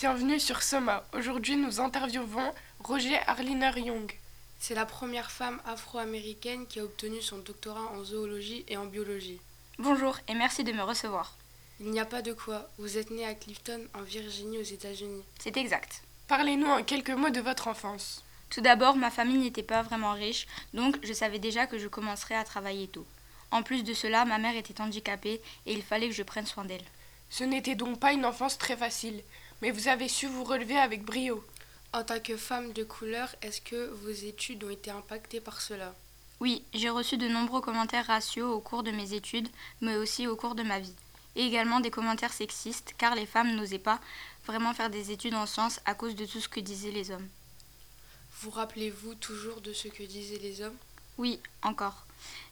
Bienvenue sur Soma. Aujourd'hui, nous interviewons Roger Arliner Young. C'est la première femme afro-américaine qui a obtenu son doctorat en zoologie et en biologie. Bonjour et merci de me recevoir. Il n'y a pas de quoi. Vous êtes né à Clifton, en Virginie, aux États-Unis. C'est exact. Parlez-nous en quelques mots de votre enfance. Tout d'abord, ma famille n'était pas vraiment riche, donc je savais déjà que je commencerais à travailler tôt. En plus de cela, ma mère était handicapée et il fallait que je prenne soin d'elle. Ce n'était donc pas une enfance très facile, mais vous avez su vous relever avec brio. En tant que femme de couleur, est-ce que vos études ont été impactées par cela? Oui, j'ai reçu de nombreux commentaires raciaux au cours de mes études, mais aussi au cours de ma vie. Et également des commentaires sexistes, car les femmes n'osaient pas vraiment faire des études en sciences à cause de tout ce que disaient les hommes. Vous rappelez-vous toujours de ce que disaient les hommes? Oui, encore.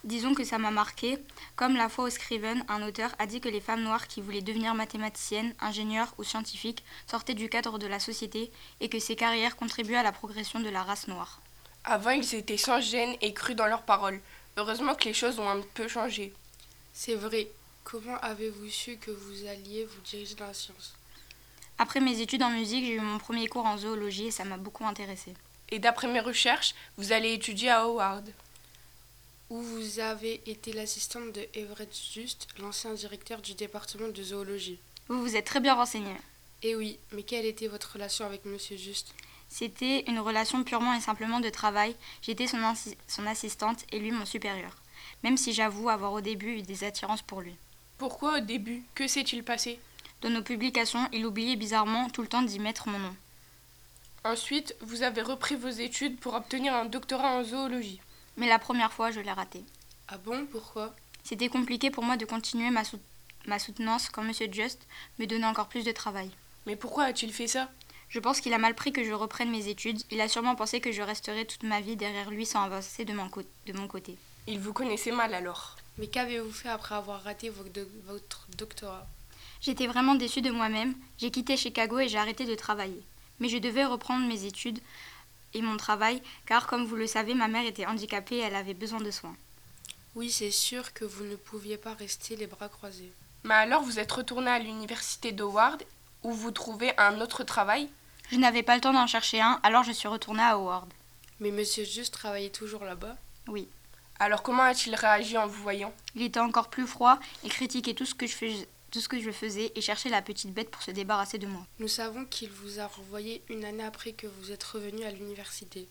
Disons que ça m'a marqué, comme la fois où Scriven, un auteur, a dit que les femmes noires qui voulaient devenir mathématiciennes, ingénieures ou scientifiques sortaient du cadre de la société et que ces carrières contribuaient à la progression de la race noire. Avant, ils étaient sans gêne et crus dans leurs paroles. Heureusement que les choses ont un peu changé. C'est vrai. Comment avez-vous su que vous alliez vous diriger dans la science? Après mes études en musique, j'ai eu mon premier cours en zoologie et ça m'a beaucoup intéressée. Et d'après mes recherches, vous allez étudier à Howard. Où vous avez été l'assistante de Everett Just, l'ancien directeur du département de zoologie. Vous vous êtes très bien renseigné. Eh oui, mais quelle était votre relation avec Monsieur Just C'était une relation purement et simplement de travail. J'étais son, son assistante et lui mon supérieur. Même si j'avoue avoir au début eu des attirances pour lui. Pourquoi au début? Que s'est-il passé? Dans nos publications, il oubliait bizarrement tout le temps d'y mettre mon nom. Ensuite, vous avez repris vos études pour obtenir un doctorat en zoologie. Mais la première fois, je l'ai raté. Ah bon? Pourquoi? C'était compliqué pour moi de continuer ma, sou ma soutenance quand Monsieur Just me donnait encore plus de travail. Mais pourquoi a-t-il fait ça? Je pense qu'il a mal pris que je reprenne mes études. Il a sûrement pensé que je resterais toute ma vie derrière lui sans avancer de mon, de mon côté. Il vous connaissait mal alors. Mais qu'avez-vous fait après avoir raté votre doctorat? J'étais vraiment déçue de moi-même. J'ai quitté Chicago et j'ai arrêté de travailler. Mais je devais reprendre mes études et mon travail, car comme vous le savez, ma mère était handicapée et elle avait besoin de soins. Oui, c'est sûr que vous ne pouviez pas rester les bras croisés. Mais alors vous êtes retourné à l'université d'Howard, où vous trouvez un autre travail? Je n'avais pas le temps d'en chercher un, alors je suis retournée à Howard. Mais monsieur Just travaillait toujours là-bas? Oui. Alors comment a-t-il réagi en vous voyant? Il était encore plus froid et critiquait tout ce que je faisais tout ce que je faisais et cherchait la petite bête pour se débarrasser de moi. Nous savons qu'il vous a renvoyé une année après que vous êtes revenu à l'université.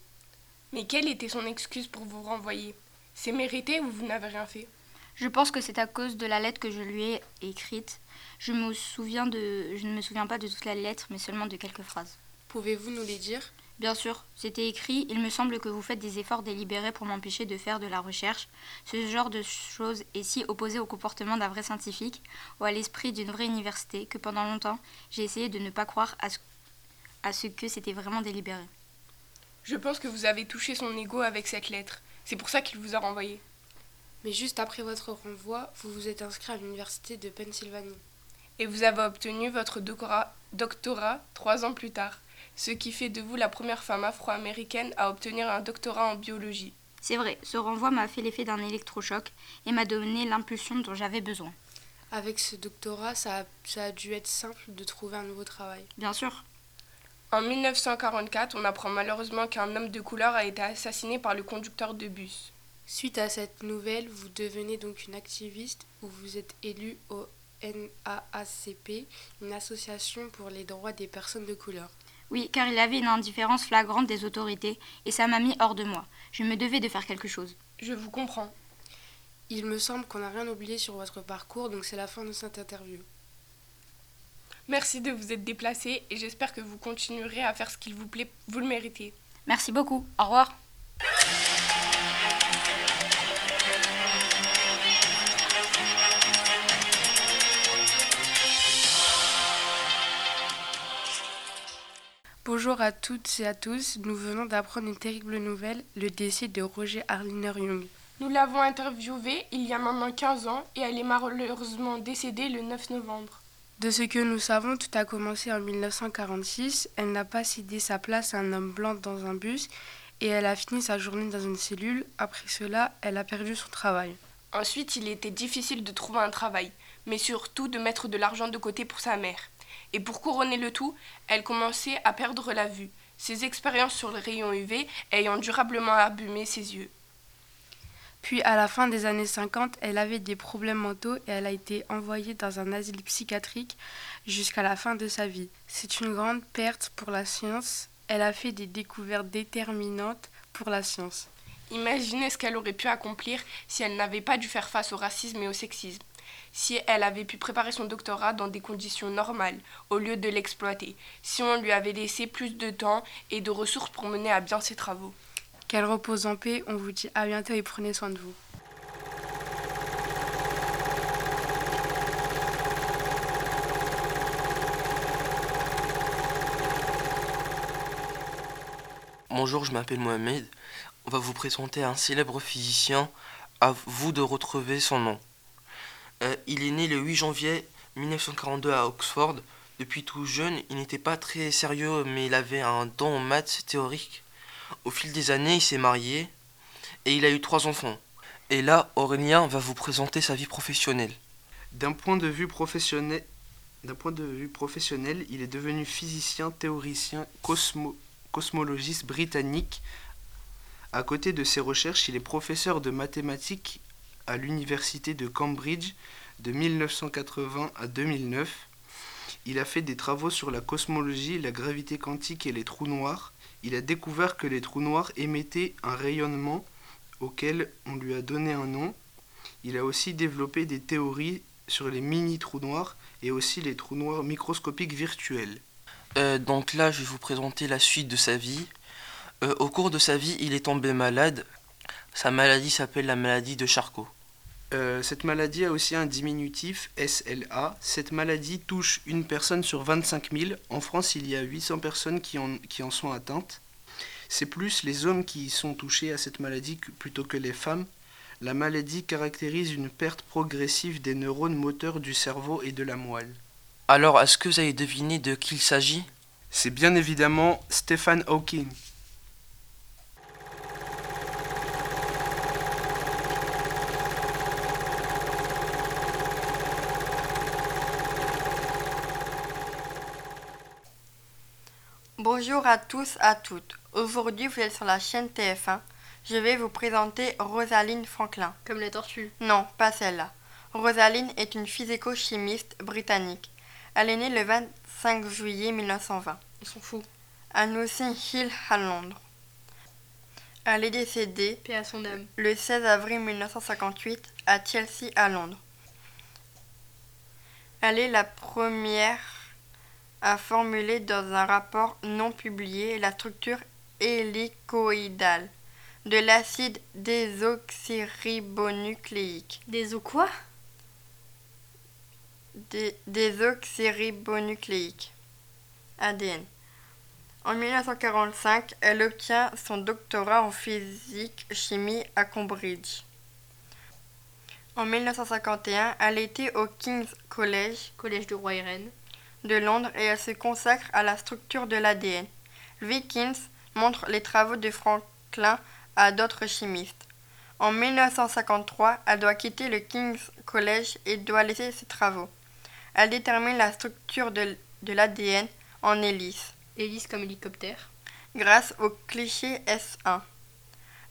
Mais quelle était son excuse pour vous renvoyer? C'est mérité ou vous n'avez rien fait? Je pense que c'est à cause de la lettre que je lui ai écrite. Je, me souviens de... je ne me souviens pas de toute la lettre, mais seulement de quelques phrases. Pouvez-vous nous les dire? Bien sûr, c'était écrit Il me semble que vous faites des efforts délibérés pour m'empêcher de faire de la recherche. Ce genre de choses est si opposé au comportement d'un vrai scientifique ou à l'esprit d'une vraie université que pendant longtemps, j'ai essayé de ne pas croire à ce, à ce que c'était vraiment délibéré. Je pense que vous avez touché son ego avec cette lettre. C'est pour ça qu'il vous a renvoyé. Mais juste après votre renvoi, vous vous êtes inscrit à l'université de Pennsylvanie. Et vous avez obtenu votre doctorat, doctorat trois ans plus tard ce qui fait de vous la première femme afro-américaine à obtenir un doctorat en biologie. C'est vrai, ce renvoi m'a fait l'effet d'un électrochoc et m'a donné l'impulsion dont j'avais besoin. Avec ce doctorat, ça a, ça a dû être simple de trouver un nouveau travail. Bien sûr. En 1944, on apprend malheureusement qu'un homme de couleur a été assassiné par le conducteur de bus. Suite à cette nouvelle, vous devenez donc une activiste où vous êtes élu au NAACP, une association pour les droits des personnes de couleur. Oui, car il avait une indifférence flagrante des autorités, et ça m'a mis hors de moi. Je me devais de faire quelque chose. Je vous comprends. Il me semble qu'on n'a rien oublié sur votre parcours, donc c'est la fin de cette interview. Merci de vous être déplacé et j'espère que vous continuerez à faire ce qu'il vous plaît. Vous le méritez. Merci beaucoup. Au revoir. Bonjour à toutes et à tous. Nous venons d'apprendre une terrible nouvelle, le décès de Roger Arliner Young. Nous l'avons interviewée il y a maintenant 15 ans et elle est malheureusement décédée le 9 novembre. De ce que nous savons, tout a commencé en 1946. Elle n'a pas cédé sa place à un homme blanc dans un bus et elle a fini sa journée dans une cellule. Après cela, elle a perdu son travail. Ensuite, il était difficile de trouver un travail, mais surtout de mettre de l'argent de côté pour sa mère. Et pour couronner le tout, elle commençait à perdre la vue, ses expériences sur le rayon UV ayant durablement abîmé ses yeux. Puis à la fin des années 50, elle avait des problèmes mentaux et elle a été envoyée dans un asile psychiatrique jusqu'à la fin de sa vie. C'est une grande perte pour la science. Elle a fait des découvertes déterminantes pour la science. Imaginez ce qu'elle aurait pu accomplir si elle n'avait pas dû faire face au racisme et au sexisme. Si elle avait pu préparer son doctorat dans des conditions normales, au lieu de l'exploiter. Si on lui avait laissé plus de temps et de ressources pour mener à bien ses travaux. Qu'elle repose en paix. On vous dit à bientôt et prenez soin de vous. Bonjour, je m'appelle Mohamed. On va vous présenter un célèbre physicien. À vous de retrouver son nom. Il est né le 8 janvier 1942 à Oxford. Depuis tout jeune, il n'était pas très sérieux, mais il avait un don en maths théorique. Au fil des années, il s'est marié et il a eu trois enfants. Et là, Aurélien va vous présenter sa vie professionnelle. D'un point de vue professionnel, il est devenu physicien, théoricien, cosmologiste britannique. À côté de ses recherches, il est professeur de mathématiques à l'université de Cambridge de 1980 à 2009. Il a fait des travaux sur la cosmologie, la gravité quantique et les trous noirs il a découvert que les trous noirs émettaient un rayonnement auquel on lui a donné un nom. Il a aussi développé des théories sur les mini-trous noirs et aussi les trous noirs microscopiques virtuels. Euh, donc là, je vais vous présenter la suite de sa vie. Euh, au cours de sa vie, il est tombé malade. Sa maladie s'appelle la maladie de Charcot. Euh, cette maladie a aussi un diminutif SLA. Cette maladie touche une personne sur 25 000. En France, il y a 800 personnes qui en, qui en sont atteintes. C'est plus les hommes qui sont touchés à cette maladie plutôt que les femmes. La maladie caractérise une perte progressive des neurones moteurs du cerveau et de la moelle. Alors, est-ce que vous avez deviné de qui il s'agit? C'est bien évidemment Stephen Hawking. Bonjour à tous, à toutes. Aujourd'hui, vous êtes sur la chaîne TF1. Je vais vous présenter Rosaline Franklin. Comme les tortues Non, pas celle-là. Rosaline est une physico-chimiste britannique. Elle est née le 25 juillet 1920. Ils sont fous. À Notting Hill, à Londres. Elle est décédée Paix à son âme. le 16 avril 1958 à Chelsea, à Londres. Elle est la première a formulé dans un rapport non publié la structure hélicoïdale de l'acide désoxyribonucléique. Des quoi? Désoxyribonucléique. ADN. En 1945, elle obtient son doctorat en physique-chimie à Cambridge. En 1951, elle était au King's College, collège de roi de Londres et elle se consacre à la structure de l'ADN. Wilkins montre les travaux de Franklin à d'autres chimistes. En 1953, elle doit quitter le King's College et doit laisser ses travaux. Elle détermine la structure de, l'ADN en hélice. Hélice comme hélicoptère. Grâce au cliché S1.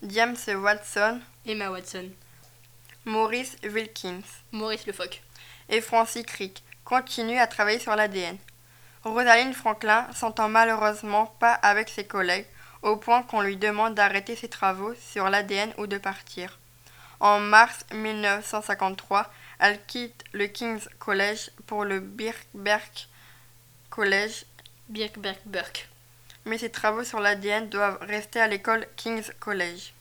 James Watson. Emma Watson. Maurice Wilkins. Maurice le phoque. Et Francis Crick continue à travailler sur l'ADN. Rosaline Franklin s'entend malheureusement pas avec ses collègues au point qu'on lui demande d'arrêter ses travaux sur l'ADN ou de partir. En mars 1953, elle quitte le King's College pour le Birkbeck College. Birkbeck Mais ses travaux sur l'ADN doivent rester à l'école King's College.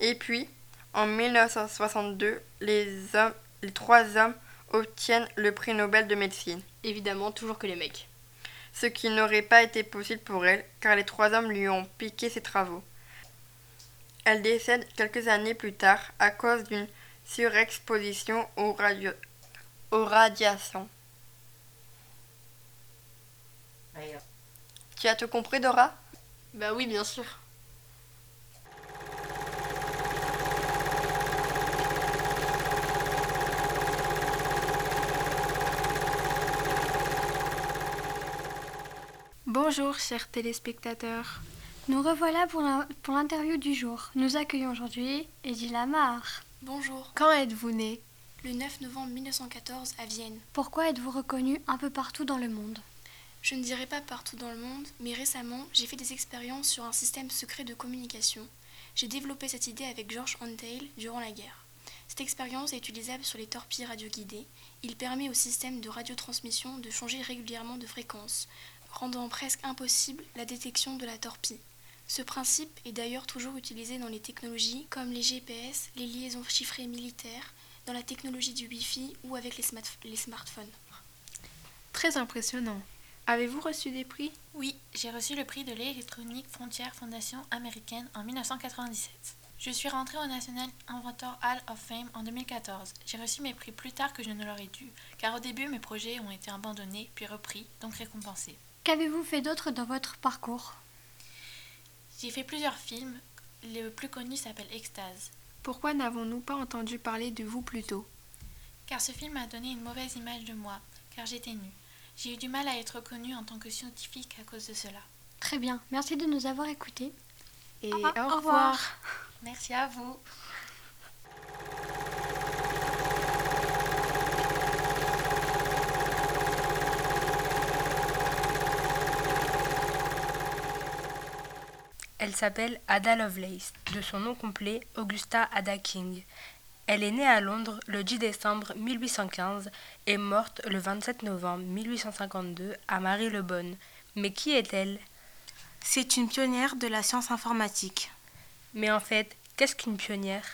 Et puis, en 1962, les, hommes, les trois hommes obtiennent le prix Nobel de médecine. Évidemment, toujours que les mecs. Ce qui n'aurait pas été possible pour elle, car les trois hommes lui ont piqué ses travaux. Elle décède quelques années plus tard à cause d'une surexposition aux, aux radiations. Tu as tout compris, Dora? Bah oui, bien sûr. Bonjour, chers téléspectateurs. Nous revoilà pour l'interview du jour. Nous accueillons aujourd'hui Eddie Lamar. Bonjour. Quand êtes-vous né? Le 9 novembre 1914 à Vienne. Pourquoi êtes-vous reconnu un peu partout dans le monde? Je ne dirais pas partout dans le monde, mais récemment, j'ai fait des expériences sur un système secret de communication. J'ai développé cette idée avec George Antheil durant la guerre. Cette expérience est utilisable sur les torpilles radioguidées. Il permet au système de radiotransmission de changer régulièrement de fréquence, rendant presque impossible la détection de la torpille. Ce principe est d'ailleurs toujours utilisé dans les technologies comme les GPS, les liaisons chiffrées militaires, dans la technologie du Wi-Fi ou avec les, smartphones. Très impressionnant. Avez-vous reçu des prix? Oui, j'ai reçu le prix de l'électronique Frontier Fondation américaine en 1997. Je suis rentrée au National Inventor Hall of Fame en 2014. J'ai reçu mes prix plus tard que je ne l'aurais dû, car au début mes projets ont été abandonnés puis repris, donc récompensés. Qu'avez-vous fait d'autre dans votre parcours? J'ai fait plusieurs films, le plus connu s'appelle Extase, Pourquoi n'avons-nous pas entendu parler de vous plus tôt? Car ce film a donné une mauvaise image de moi, car j'étais nue. J'ai eu du mal à être reconnue en tant que scientifique à cause de cela. Très bien, merci de nous avoir écoutés. Et Au revoir. au revoir. Merci à vous. Elle s'appelle Ada Lovelace, de son nom complet Augusta Ada King. Elle est née à Londres le 10 décembre 1815 et morte le 27 novembre 1852 à Marie-le-Bonne. Mais qui est-elle? C'est une pionnière de la science informatique. Mais en fait, qu'est-ce qu'une pionnière?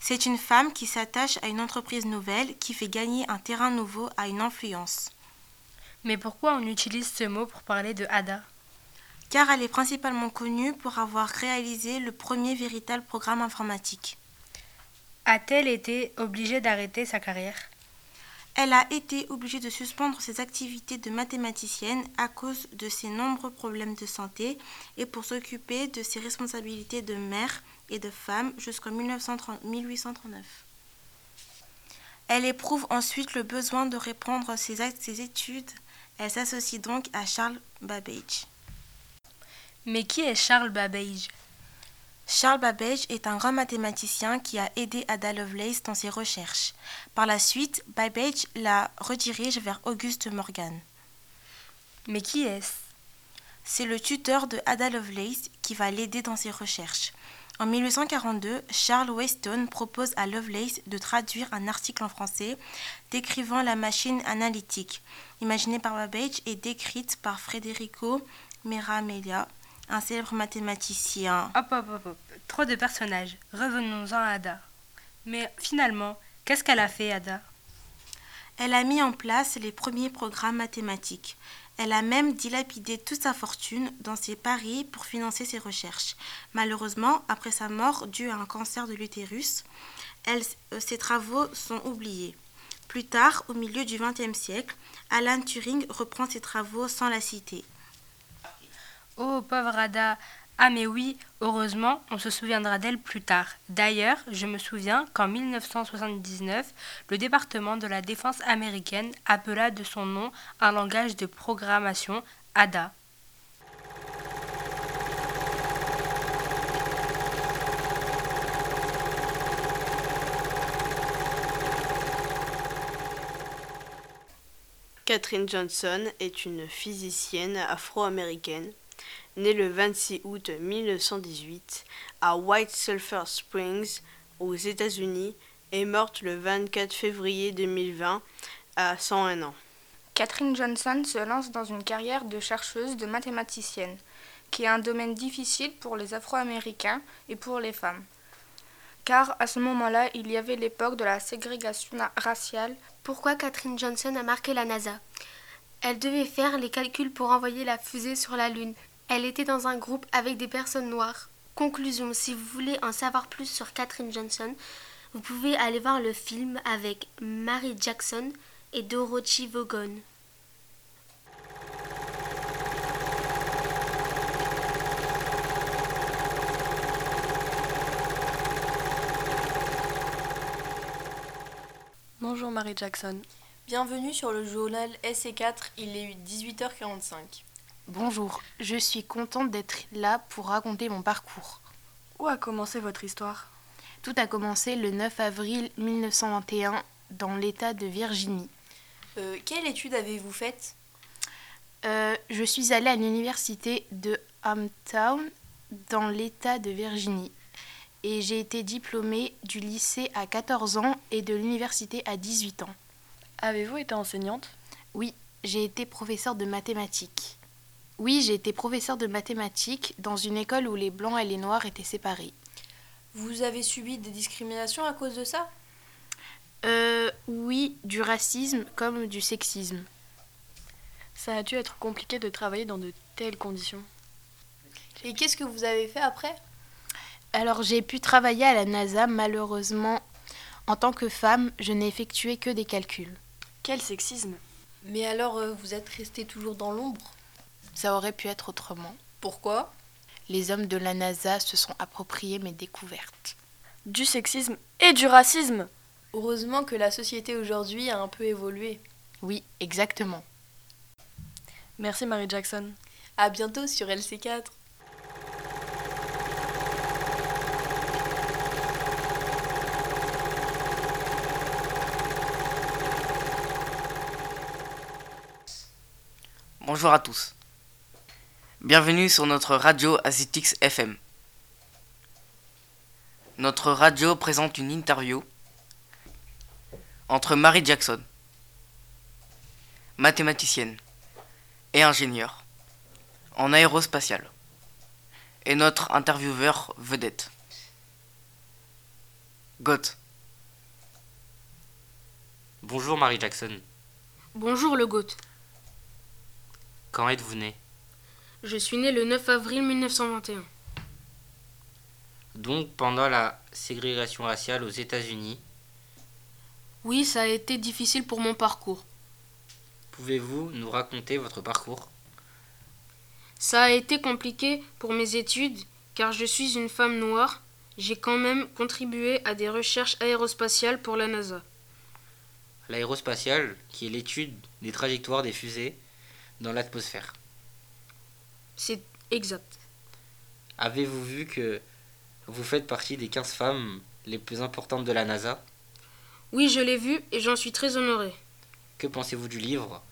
C'est une femme qui s'attache à une entreprise nouvelle qui fait gagner un terrain nouveau à une influence. Mais pourquoi on utilise ce mot pour parler de Ada? Car elle est principalement connue pour avoir réalisé le premier véritable programme informatique. A-t-elle été obligée d'arrêter sa carrière? Elle a été obligée de suspendre ses activités de mathématicienne à cause de ses nombreux problèmes de santé et pour s'occuper de ses responsabilités de mère et de femme jusqu'en 1930 1839. Elle éprouve ensuite le besoin de reprendre ses études. Elle s'associe donc à Charles Babbage. Mais qui est Charles Babbage? Charles Babbage est un grand mathématicien qui a aidé Ada Lovelace dans ses recherches. Par la suite, Babbage la redirige vers Auguste Morgan. Mais qui est-ce? C'est le tuteur de Ada Lovelace qui va l'aider dans ses recherches. En 1842, Charles Weston propose à Lovelace de traduire un article en français décrivant la machine analytique, imaginée par Babbage et décrite par Federico Meramelia, un célèbre mathématicien. Hop, hop, hop, hop. Trop de personnages. Revenons-en à Ada. Mais finalement, qu'est-ce qu'elle a fait, Ada? Elle a mis en place les premiers programmes mathématiques. Elle a même dilapidé toute sa fortune dans ses paris pour financer ses recherches. Malheureusement, après sa mort due à un cancer de l'utérus, euh, ses travaux sont oubliés. Plus tard, au milieu du XXe siècle, Alan Turing reprend ses travaux sans la citer. Oh, pauvre Ada. Ah mais oui, heureusement, on se souviendra d'elle plus tard. D'ailleurs, je me souviens qu'en 1979, le département de la défense américaine appela de son nom un langage de programmation ADA. Catherine Johnson est une physicienne afro-américaine née le 26 août 1918 à White Sulphur Springs aux États-Unis et morte le 24 février 2020 à 101 ans. Catherine Johnson se lance dans une carrière de chercheuse de mathématicienne, qui est un domaine difficile pour les Afro-Américains et pour les femmes. Car à ce moment-là, il y avait l'époque de la ségrégation raciale. Pourquoi Catherine Johnson a marqué la NASA? Elle devait faire les calculs pour envoyer la fusée sur la Lune. Elle était dans un groupe avec des personnes noires. Conclusion, si vous voulez en savoir plus sur Catherine Johnson, vous pouvez aller voir le film avec Mary Jackson et Dorothy Vaughan. Bonjour Marie Jackson. Bienvenue sur le journal SC4, il est 18h45. Bonjour, je suis contente d'être là pour raconter mon parcours. Où a commencé votre histoire? Tout a commencé le 9 avril 1921 dans l'État de Virginie. Euh, quelle étude avez-vous faite? Euh, je suis allée à l'université de Hometown dans l'État de Virginie et j'ai été diplômée du lycée à 14 ans et de l'université à 18 ans. Avez-vous été enseignante? Oui, j'ai été professeure de mathématiques. Oui, j'ai été professeure de mathématiques dans une école où les blancs et les noirs étaient séparés. Vous avez subi des discriminations à cause de ça? Euh, oui, du racisme comme du sexisme. Ça a dû être compliqué de travailler dans de telles conditions. Et qu'est-ce que vous avez fait après? Alors j'ai pu travailler à la NASA, malheureusement, en tant que femme, je n'ai effectué que des calculs. Quel sexisme? Mais alors, euh, vous êtes resté toujours dans l'ombre? Ça aurait pu être autrement. Pourquoi? Les hommes de la NASA se sont appropriés mes découvertes. Du sexisme et du racisme Heureusement que la société aujourd'hui a un peu évolué. Oui, exactement. Merci Marie Jackson. À bientôt sur LC4. Bonjour à tous. Bienvenue sur notre radio Azitix FM. Notre radio présente une interview entre Marie Jackson, mathématicienne et ingénieure en aérospatiale, et notre intervieweur vedette, Goth. Bonjour Marie Jackson. Bonjour le GOAT. Quand êtes-vous née? Je suis né le 9 avril 1921. Donc pendant la ségrégation raciale aux États-Unis, Oui, ça a été difficile pour mon parcours. pouvez-vous nous raconter votre parcours? Ça a été compliqué pour mes études car je suis une femme noire. J'ai quand même contribué à des recherches aérospatiales pour la NASA. L'aérospatiale, qui est l'étude des trajectoires des fusées dans l'atmosphère. C'est exact. Avez-vous vu que vous faites partie des 15 femmes les plus importantes de la NASA? Oui, je l'ai vu et j'en suis très honorée. Que pensez-vous du livre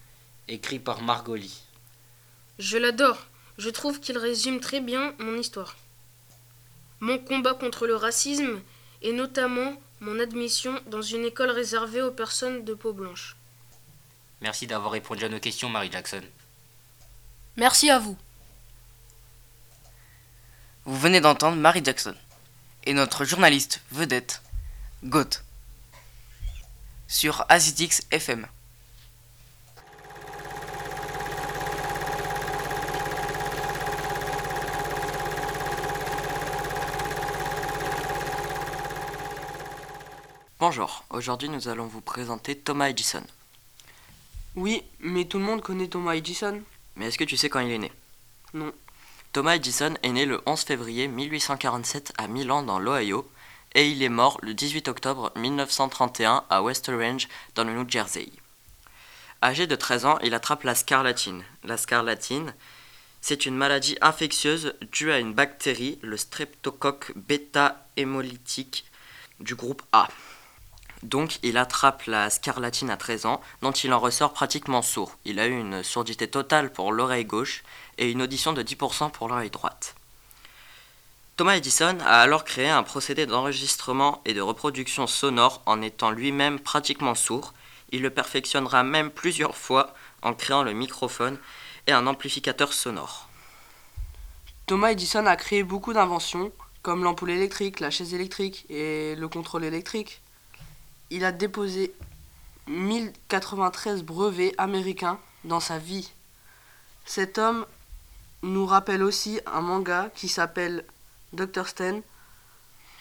écrit par Margoli Je l'adore. Je trouve qu'il résume très bien mon histoire. Mon combat contre le racisme et notamment mon admission dans une école réservée aux personnes de peau blanche. Merci d'avoir répondu à nos questions, Marie Jackson. Merci à vous. Vous venez d'entendre Marie Jackson et notre journaliste vedette, Goth, sur Azitix FM. Bonjour, aujourd'hui nous allons vous présenter Thomas Edison. Oui, mais tout le monde connaît Thomas Edison. Mais est-ce que tu sais quand il est né? Non. Thomas Edison est né le 11 février 1847 à Milan dans l'Ohio et il est mort le 18 octobre 1931 à West Orange dans le New Jersey. Âgé de 13 ans, il attrape la scarlatine. La scarlatine, c'est une maladie infectieuse due à une bactérie, le streptocoque bêta-hémolytique du groupe A. Donc il attrape la scarlatine à 13 ans, dont il en ressort pratiquement sourd. Il a eu une surdité totale pour l'oreille gauche et une audition de 10% pour l'oreille droite. Thomas Edison a alors créé un procédé d'enregistrement et de reproduction sonore en étant lui-même pratiquement sourd. Il le perfectionnera même plusieurs fois en créant le microphone et un amplificateur sonore. Thomas Edison a créé beaucoup d'inventions, comme l'ampoule électrique, la chaise électrique et le contrôle électrique. Il a déposé 1093 brevets américains dans sa vie. Cet homme nous rappelle aussi un manga qui s'appelle Dr. Sten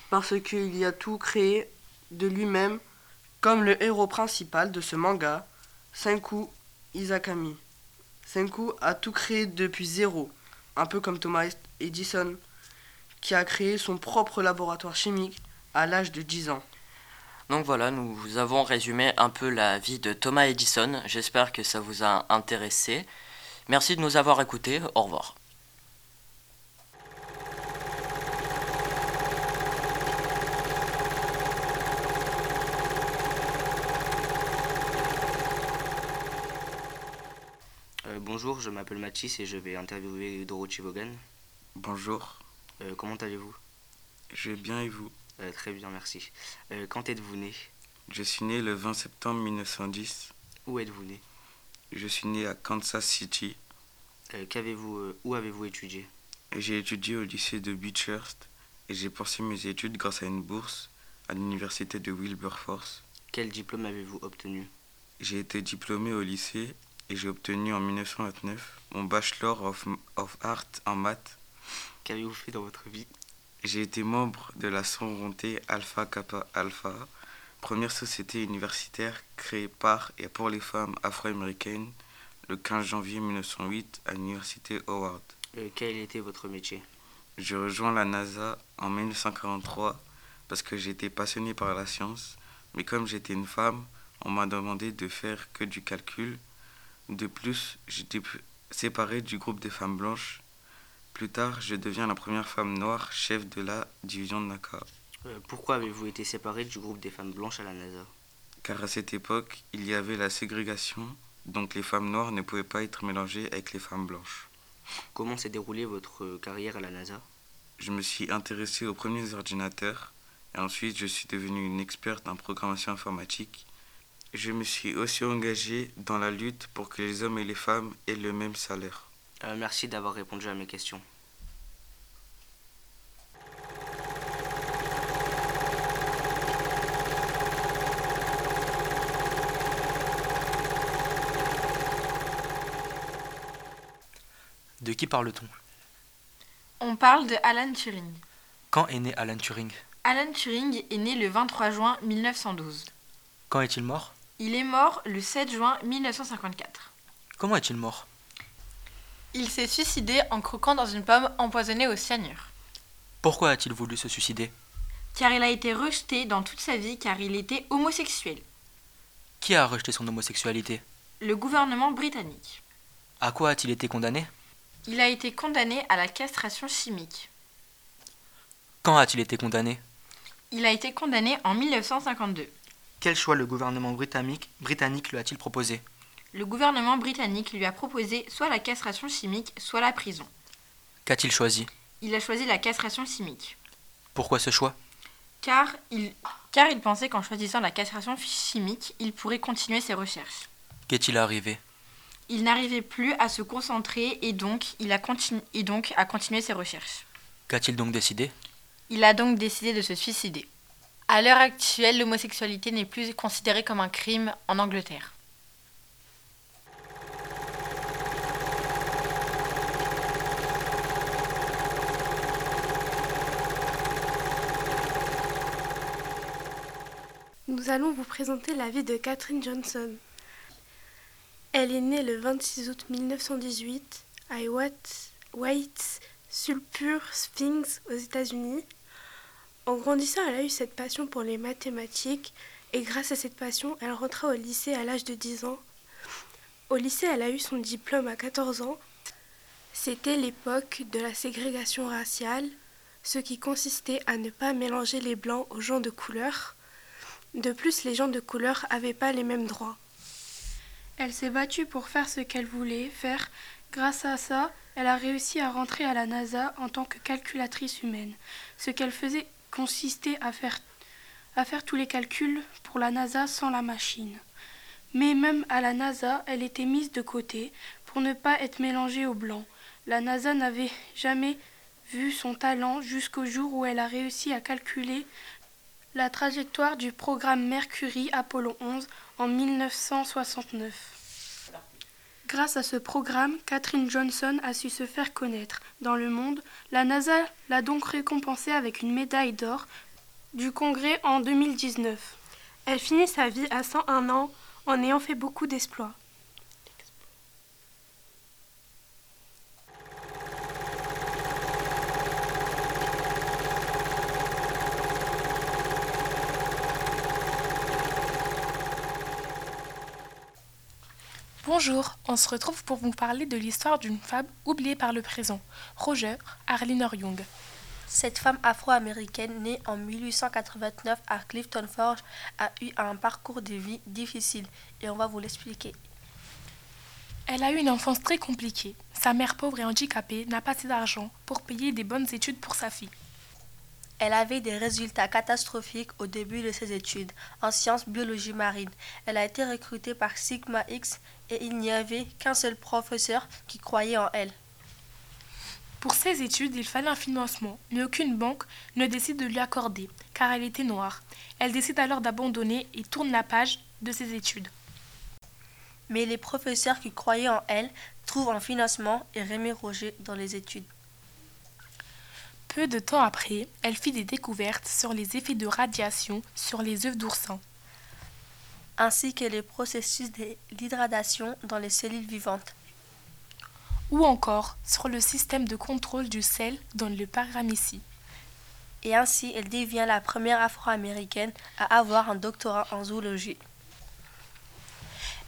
parce qu'il y a tout créé de lui-même comme le héros principal de ce manga, Senku Izakami. Senku a tout créé depuis zéro, un peu comme Thomas Edison qui a créé son propre laboratoire chimique à l'âge de 10 ans. Donc voilà, nous avons résumé un peu la vie de Thomas Edison. J'espère que ça vous a intéressé. Merci de nous avoir écoutés. Au revoir. Euh, bonjour, je m'appelle Mathis et je vais interviewer Dorothy Vaughan. Bonjour. Euh, comment allez-vous? Je vais bien et vous? Euh, Très bien, merci. Euh, quand êtes-vous né? Je suis né le 20 septembre 1910. Où êtes-vous né? Je suis né à Kansas City. Euh, qu'avez-vous, euh, Où avez-vous étudié? J'ai étudié au lycée de Beechhurst et j'ai poursuivi mes études grâce à une bourse à l'université de Wilberforce. Quel diplôme avez-vous obtenu? J'ai été diplômé au lycée et j'ai obtenu en 1929 mon Bachelor of, of Art en maths. Qu'avez-vous fait dans votre vie? J'ai été membre de la sororité Alpha Kappa Alpha, première société universitaire créée par et pour les femmes afro-américaines le 15 janvier 1908 à l'université Howard. Quel était votre métier? Je rejoins la NASA en 1943 parce que j'étais passionné par la science, mais comme j'étais une femme, on m'a demandé de faire que du calcul. De plus, j'étais séparé du groupe des femmes blanches. Plus tard, je deviens la première femme noire chef de la division de NACA. Euh, Pourquoi avez-vous été séparé du groupe des femmes blanches à la NASA Car à cette époque, il y avait la ségrégation, donc les femmes noires ne pouvaient pas être mélangées avec les femmes blanches. Comment s'est déroulée votre carrière à la NASA Je me suis intéressé aux premiers ordinateurs et ensuite je suis devenu une experte en programmation informatique. Je me suis aussi engagé dans la lutte pour que les hommes et les femmes aient le même salaire. Euh, Merci d'avoir répondu à mes questions. De qui parle-t-on? On parle de Alan Turing. Quand est né Alan Turing? Alan Turing est né le 23 juin 1912. Quand est-il mort? Il est mort le 7 juin 1954. Comment est-il mort? Il s'est suicidé en croquant dans une pomme empoisonnée au cyanure. Pourquoi a-t-il voulu se suicider? Car il a été rejeté dans toute sa vie car il était homosexuel. Qui a rejeté son homosexualité? Le gouvernement britannique. À quoi a-t-il été condamné? Il a été condamné à la castration chimique. Quand a-t-il été condamné? Il a été condamné en 1952. Quel choix le gouvernement britannique, britannique lui a-t-il proposé? Le gouvernement britannique lui a proposé soit la castration chimique, soit la prison. Qu'a-t-il choisi? Il a choisi la castration chimique. Pourquoi ce choix? Car il, car il pensait qu'en choisissant la castration chimique, il pourrait continuer ses recherches. Qu'est-il arrivé? Il n'arrivait plus à se concentrer et donc, il a continu, et donc a continué ses recherches. Qu'a-t-il donc décidé? Il a donc décidé de se suicider. À l'heure actuelle, l'homosexualité n'est plus considérée comme un crime en Angleterre. Nous allons vous présenter la vie de Catherine Johnson. Elle est née le 26 août 1918 à White, Sulphur Springs aux États-Unis. En grandissant, elle a eu cette passion pour les mathématiques et grâce à cette passion, elle rentra au lycée à l'âge de 10 ans. Au lycée, elle a eu son diplôme à 14 ans. C'était l'époque de la ségrégation raciale, ce qui consistait à ne pas mélanger les blancs aux gens de couleur. De plus, les gens de couleur n'avaient pas les mêmes droits. Elle s'est battue pour faire ce qu'elle voulait faire. Grâce à ça, elle a réussi à rentrer à la NASA en tant que calculatrice humaine. Ce qu'elle faisait consistait à faire, tous les calculs pour la NASA sans la machine. Mais même à la NASA, elle était mise de côté pour ne pas être mélangée aux blancs. La NASA n'avait jamais vu son talent jusqu'au jour où elle a réussi à calculer la trajectoire du programme Mercury Apollo 11 en 1969. Grâce à ce programme, Catherine Johnson a su se faire connaître dans le monde. La NASA l'a donc récompensée avec une médaille d'or du Congrès en 2019. Elle finit sa vie à 101 ans en ayant fait beaucoup d'exploits. Bonjour, on se retrouve pour vous parler de l'histoire d'une femme oubliée par le présent, Roger Arlene Young. Cette femme afro-américaine née en 1889 à Clifton Forge a eu un parcours de vie difficile et on va vous l'expliquer. Elle a eu une enfance très compliquée. Sa mère pauvre et handicapée n'a pas assez d'argent pour payer des bonnes études pour sa fille. Elle avait des résultats catastrophiques au début de ses études en sciences biologie marine. Elle a été recrutée par Sigma X et il n'y avait qu'un seul professeur qui croyait en elle. Pour ses études, il fallait un financement, mais aucune banque ne décide de lui accorder, car elle était noire. Elle décide alors d'abandonner et tourne la page de ses études. Mais les professeurs qui croyaient en elle trouvent un financement et remet Roger dans les études. Peu de temps après, elle fit des découvertes sur les effets de radiation sur les œufs d'oursin, ainsi que les processus d'hydratation dans les cellules vivantes, ou encore sur le système de contrôle du sel dans le paramécie. Et ainsi, elle devient la première afro-américaine à avoir un doctorat en zoologie.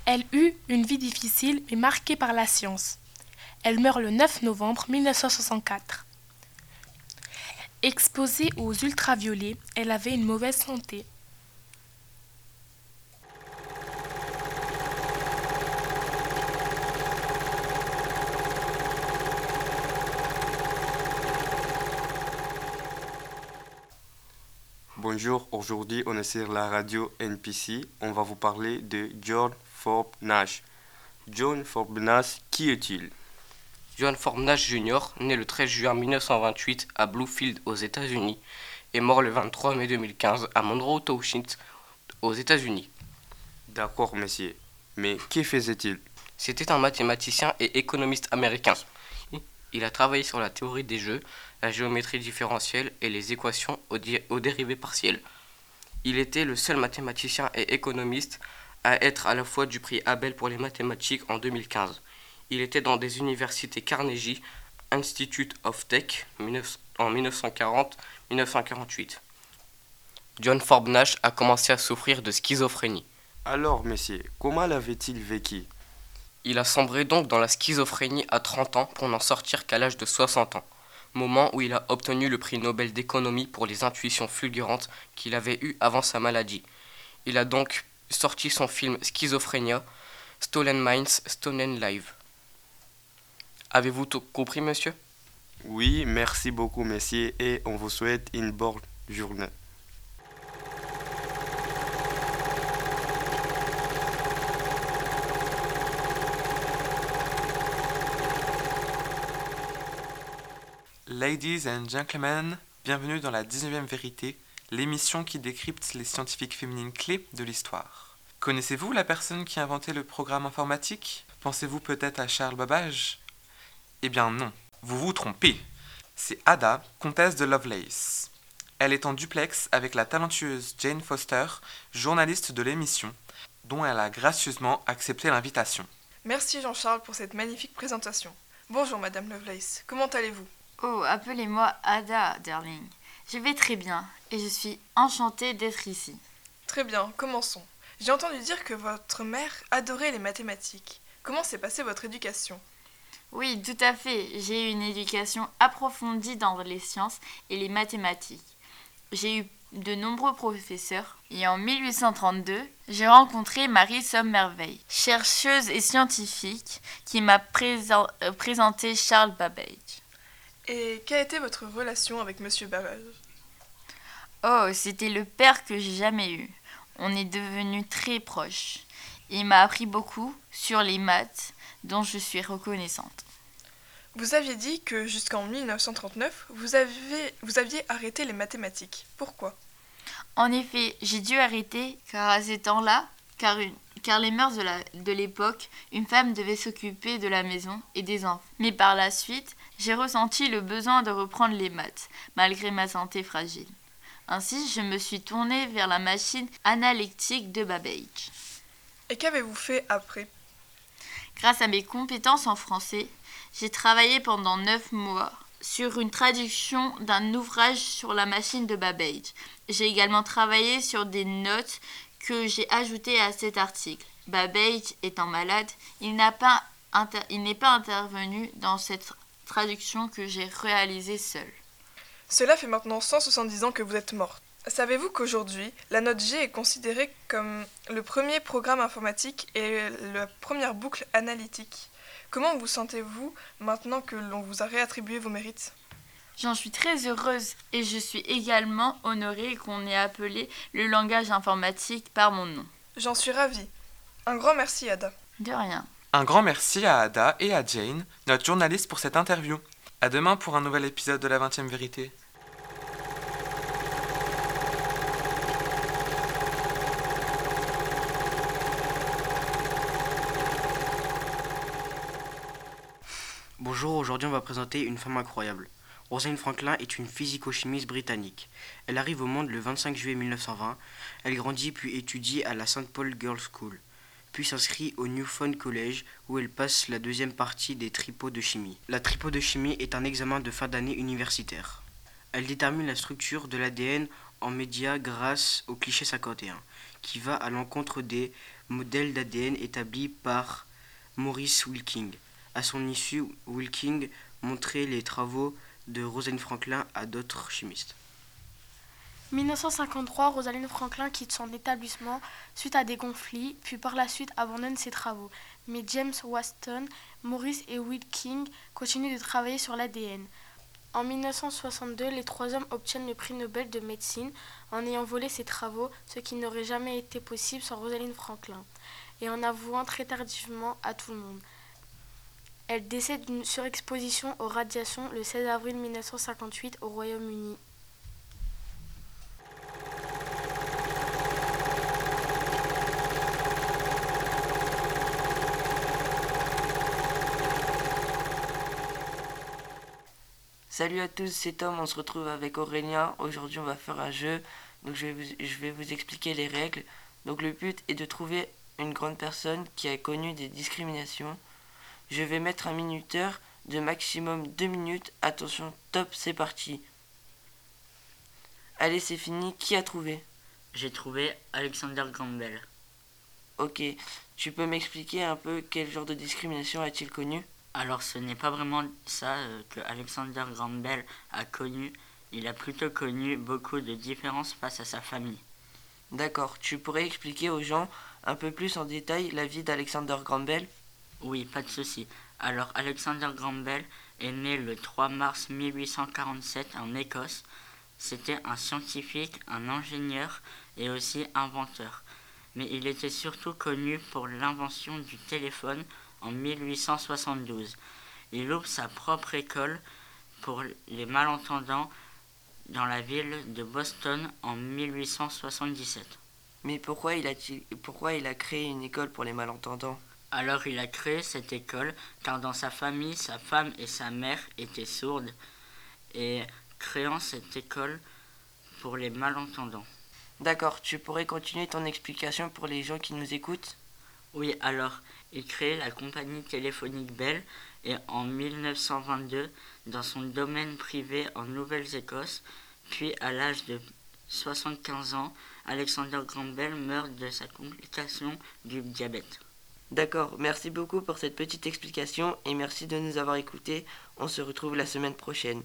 Elle eut une vie difficile et marquée par la science. Elle meurt le 9 novembre 1964. Exposée aux ultraviolets, elle avait une mauvaise santé. Bonjour, aujourd'hui on est sur la radio NPC. On va vous parler de John Forbes Nash. John Forbes Nash, qui est-il? John Forbes Nash Jr., né le 13 juin 1928 à Bluefield aux États-Unis, est mort le 23 mai 2015 à Monroe Township aux États-Unis. D'accord, monsieur. Mais que faisait-il? C'était un mathématicien et économiste américain. Il a travaillé sur la théorie des jeux, la géométrie différentielle et les équations aux, dérivés partiels. Il était le seul mathématicien et économiste à être à la fois du prix Abel pour les mathématiques en 2015. Il était dans des universités Carnegie, Institute of Tech en 1940-1948. John Forbes Nash a commencé à souffrir de schizophrénie. Alors, messieurs, comment l'avait-il vécu? Il a sombré donc dans la schizophrénie à 30 ans pour n'en sortir qu'à l'âge de 60 ans, moment où il a obtenu le prix Nobel d'économie pour les intuitions fulgurantes qu'il avait eues avant sa maladie. Il a donc sorti son film Schizophrénia, Stolen Minds, Stolen Live. Avez-vous tout compris, monsieur? Oui, merci beaucoup, messieurs, et on vous souhaite une bonne journée. Ladies and gentlemen, bienvenue dans la 19e vérité, l'émission qui décrypte les scientifiques féminines clés de l'histoire. Connaissez-vous la personne qui a inventé le programme informatique? Pensez-vous peut-être à Charles Babbage? Eh bien non, vous vous trompez. C'est Ada, comtesse de Lovelace. Elle est en duplex avec la talentueuse Jane Foster, journaliste de l'émission, dont elle a gracieusement accepté l'invitation. Merci Jean-Charles pour cette magnifique présentation. Bonjour Madame Lovelace, comment allez-vous? Oh, appelez-moi Ada, darling. Je vais très bien et je suis enchantée d'être ici. Très bien, commençons. J'ai entendu dire que votre mère adorait les mathématiques. Comment s'est passée votre éducation? Oui, tout à fait. J'ai eu une éducation approfondie dans les sciences et les mathématiques. J'ai eu de nombreux professeurs et en 1832, j'ai rencontré Marie Sommerveille, chercheuse et scientifique, qui m'a euh, présenté Charles Babbage. Et quelle était votre relation avec Monsieur Babbage Oh, c'était le père que j'ai jamais eu. On est devenus très proches. Il m'a appris beaucoup sur les maths, dont je suis reconnaissante. Vous aviez dit que jusqu'en 1939, vous, avez, vous aviez arrêté les mathématiques. Pourquoi? En effet, j'ai dû arrêter car à ces temps-là, car, car les mœurs de l'époque, une femme devait s'occuper de la maison et des enfants. Mais par la suite, j'ai ressenti le besoin de reprendre les maths, malgré ma santé fragile. Ainsi, je me suis tournée vers la machine analytique de Babbage. Et qu'avez-vous fait après? Grâce à mes compétences en français, j'ai travaillé pendant neuf mois sur une traduction d'un ouvrage sur la machine de Babbage. J'ai également travaillé sur des notes que j'ai ajoutées à cet article. Babbage étant malade, il n'a pas inter- il n'est pas intervenu dans cette traduction que j'ai réalisée seule. Cela fait maintenant 170 ans que vous êtes morte. Savez-vous qu'aujourd'hui, la note G est considérée comme le premier programme informatique et la première boucle analytique? Comment vous sentez-vous maintenant que l'on vous a réattribué vos mérites? J'en suis très heureuse et je suis également honorée qu'on ait appelé le langage informatique par mon nom. J'en suis ravie. Un grand merci, Ada. De rien. Un grand merci à Ada et à Jane, notre journaliste, pour cette interview. À demain pour un nouvel épisode de la 20e vérité. Bonjour, aujourd'hui on va présenter une femme incroyable. Rosalind Franklin est une physico-chimiste britannique. Elle arrive au monde le 25 juillet 1920. Elle grandit puis étudie à la St. Paul Girls' School, puis s'inscrit au Newfound College où elle passe la deuxième partie des tripos de chimie. La tripo de chimie est un examen de fin d'année universitaire. Elle détermine la structure de l'ADN en médias grâce au cliché 51, qui va à l'encontre des modèles d'ADN établis par Maurice Wilking. À son issue, Wilking montrait les travaux de Rosalind Franklin à d'autres chimistes. 1953, Rosalind Franklin quitte son établissement suite à des conflits, puis par la suite abandonne ses travaux. Mais James Watson, Maurice et Wilking continuent de travailler sur l'ADN. En 1962, les trois hommes obtiennent le prix Nobel de médecine en ayant volé ses travaux, ce qui n'aurait jamais été possible sans Rosalind Franklin, et en avouant très tardivement à tout le monde. Elle décède d'une surexposition aux radiations le 16 avril 1958 au Royaume-Uni. Salut à tous, c'est Tom, on se retrouve avec Aurélien. Aujourd'hui on va faire un jeu, donc je vais, vous, je vais vous expliquer les règles. Donc le but est de trouver une grande personne qui a connu des discriminations. Je vais mettre un minuteur de maximum 2 minutes. Attention, top, c'est parti. Allez, c'est fini. Qui a trouvé? J'ai trouvé Alexander Graham Bell. Ok, tu peux m'expliquer un peu quel genre de discrimination a-t-il connu? Alors ce n'est pas vraiment ça euh, que Alexander Graham Bell a connu. Il a plutôt connu beaucoup de différences face à sa famille. D'accord, tu pourrais expliquer aux gens un peu plus en détail la vie d'Alexander Graham Bell? Oui, pas de souci. Alors Alexander Graham Bell est né le 3 mars 1847 en Écosse. C'était un scientifique, un ingénieur et aussi inventeur. Mais il était surtout connu pour l'invention du téléphone en 1872. Il ouvre sa propre école pour les malentendants dans la ville de Boston en 1877. Mais pourquoi il, a pourquoi il a créé une école pour les malentendants? Alors il a créé cette école car dans sa famille, sa femme et sa mère étaient sourdes et créant cette école pour les malentendants. D'accord, tu pourrais continuer ton explication pour les gens qui nous écoutent? Oui, alors, il crée la compagnie téléphonique Bell et en 1922, dans son domaine privé en Nouvelle-Écosse, puis à l'âge de 75 ans, Alexander Graham Bell meurt de sa complication du diabète. D'accord, merci beaucoup pour cette petite explication et merci de nous avoir écoutés. On se retrouve la semaine prochaine.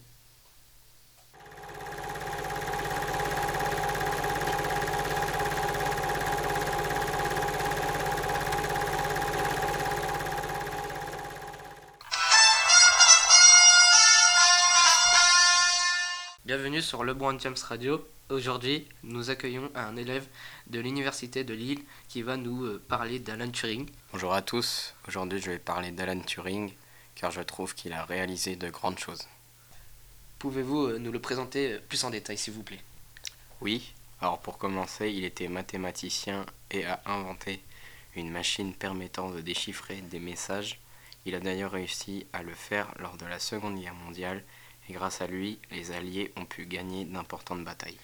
Bienvenue sur Le Bon James Radio. Aujourd'hui, nous accueillons un élève de l'Université de Lille qui va nous euh, parler d'Alan Turing. Bonjour à tous. Aujourd'hui, je vais parler d'Alan Turing car je trouve qu'il a réalisé de grandes choses. Pouvez-vous euh, nous le présenter euh, plus en détail, s'il vous plaît? Oui. Alors pour commencer, il était mathématicien et a inventé une machine permettant de déchiffrer des messages. Il a d'ailleurs réussi à le faire lors de la Seconde Guerre mondiale et grâce à lui, les Alliés ont pu gagner d'importantes batailles.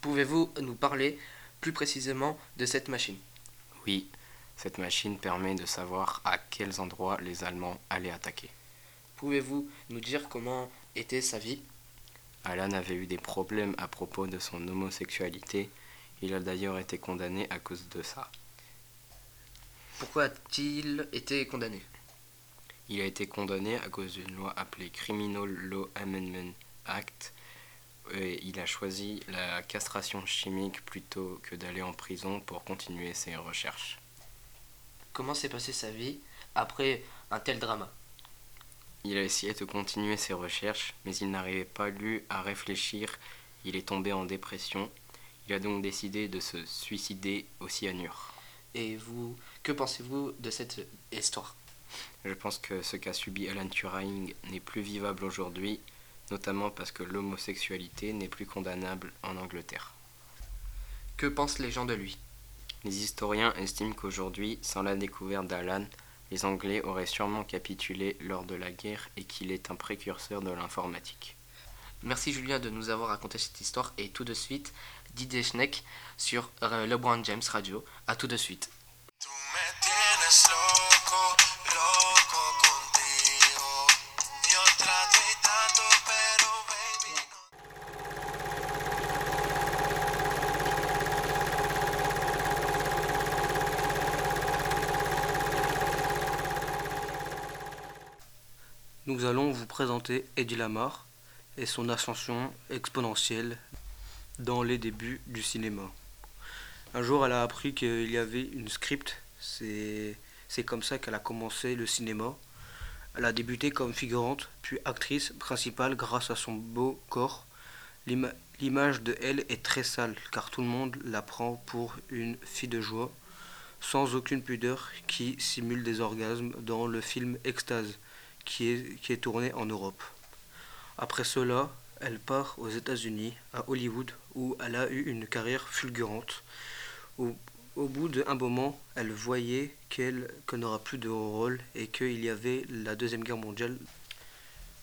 Pouvez-vous nous parler plus précisément de cette machine? Oui, cette machine permet de savoir à quels endroits les Allemands allaient attaquer. Pouvez-vous nous dire comment était sa vie? Alan avait eu des problèmes à propos de son homosexualité. Il a d'ailleurs été condamné à cause de ça. Pourquoi a-t-il été condamné? Il a été condamné à cause d'une loi appelée Criminal Law Amendment Act. Et il a choisi la castration chimique plutôt que d'aller en prison pour continuer ses recherches. Comment s'est passée sa vie après un tel drama? Il a essayé de continuer ses recherches, mais il n'arrivait pas lui à réfléchir. Il est tombé en dépression. Il a donc décidé de se suicider au cyanure. Et vous, que pensez-vous de cette histoire? Je pense que ce qu'a subi Alan Turing n'est plus vivable aujourd'hui, notamment parce que l'homosexualité n'est plus condamnable en Angleterre. Que pensent les gens de lui? Les historiens estiment qu'aujourd'hui, sans la découverte d'Alan, les Anglais auraient sûrement capitulé lors de la guerre et qu'il est un précurseur de l'informatique. Merci Julien de nous avoir raconté cette histoire et tout de suite Didier Schneck sur euh, LeBron James Radio. A tout de suite. Nous allons vous présenter Eddie Lamar et son ascension exponentielle dans les débuts du cinéma. Un jour, elle a appris qu'il y avait une script. C'est comme ça qu'elle a commencé le cinéma. Elle a débuté comme figurante, puis actrice principale grâce à son beau corps. L'image de elle est très sale, car tout le monde la prend pour une fille de joie, sans aucune pudeur, qui simule des orgasmes dans le film Extase, qui est, qui est tourné en Europe. Après cela, elle part aux États-Unis, à Hollywood, où elle a eu une carrière fulgurante. Au, au bout d'un moment, elle voyait qu'elle n'aura plus de rôle et qu'il y avait la Deuxième Guerre mondiale.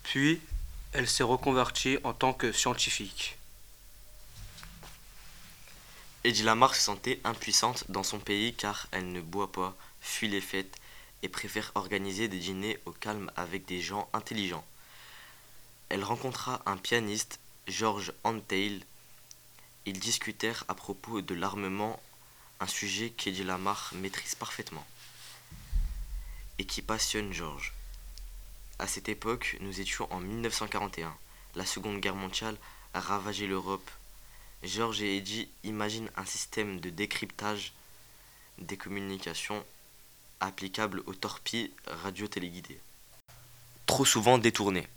Puis, elle s'est reconvertie en tant que scientifique. Eddie Lamar se sentait impuissante dans son pays car elle ne boit pas, fuit les fêtes et préfère organiser des dîners au calme avec des gens intelligents. Elle rencontra un pianiste, George Antheil. Ils discutèrent à propos de l'armement, un sujet qu'Eddie Lamar maîtrise parfaitement et qui passionne George. À cette époque, nous étions en 1941. La Seconde Guerre mondiale a ravagé l'Europe. George et Eddie imaginent un système de décryptage des communications applicable aux torpilles radio-téléguidées. Trop souvent détourné.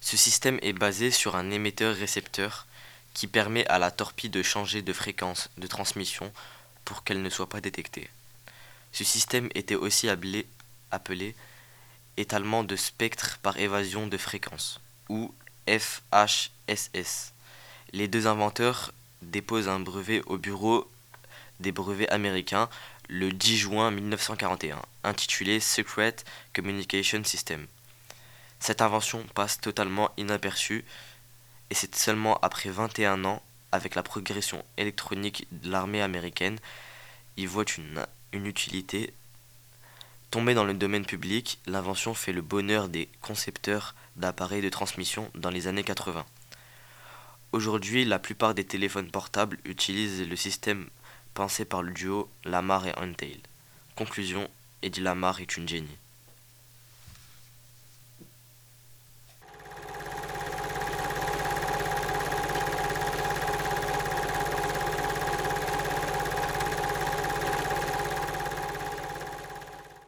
Ce système est basé sur un émetteur-récepteur qui permet à la torpille de changer de fréquence de transmission pour qu'elle ne soit pas détectée. Ce système était aussi appelé, appelé étalement de spectre par évasion de fréquence, ou FHSS. Les deux inventeurs déposent un brevet au bureau des brevets américains le 10 juin 1941, intitulé Secret Communication System. Cette invention passe totalement inaperçue et c'est seulement après 21 ans, avec la progression électronique de l'armée américaine, y voit une, une utilité. Tombée dans le domaine public, l'invention fait le bonheur des concepteurs d'appareils de transmission dans les années 80. Aujourd'hui, la plupart des téléphones portables utilisent le système pensé par le duo Lamar et Untail. Conclusion, Eddie Lamar est une génie.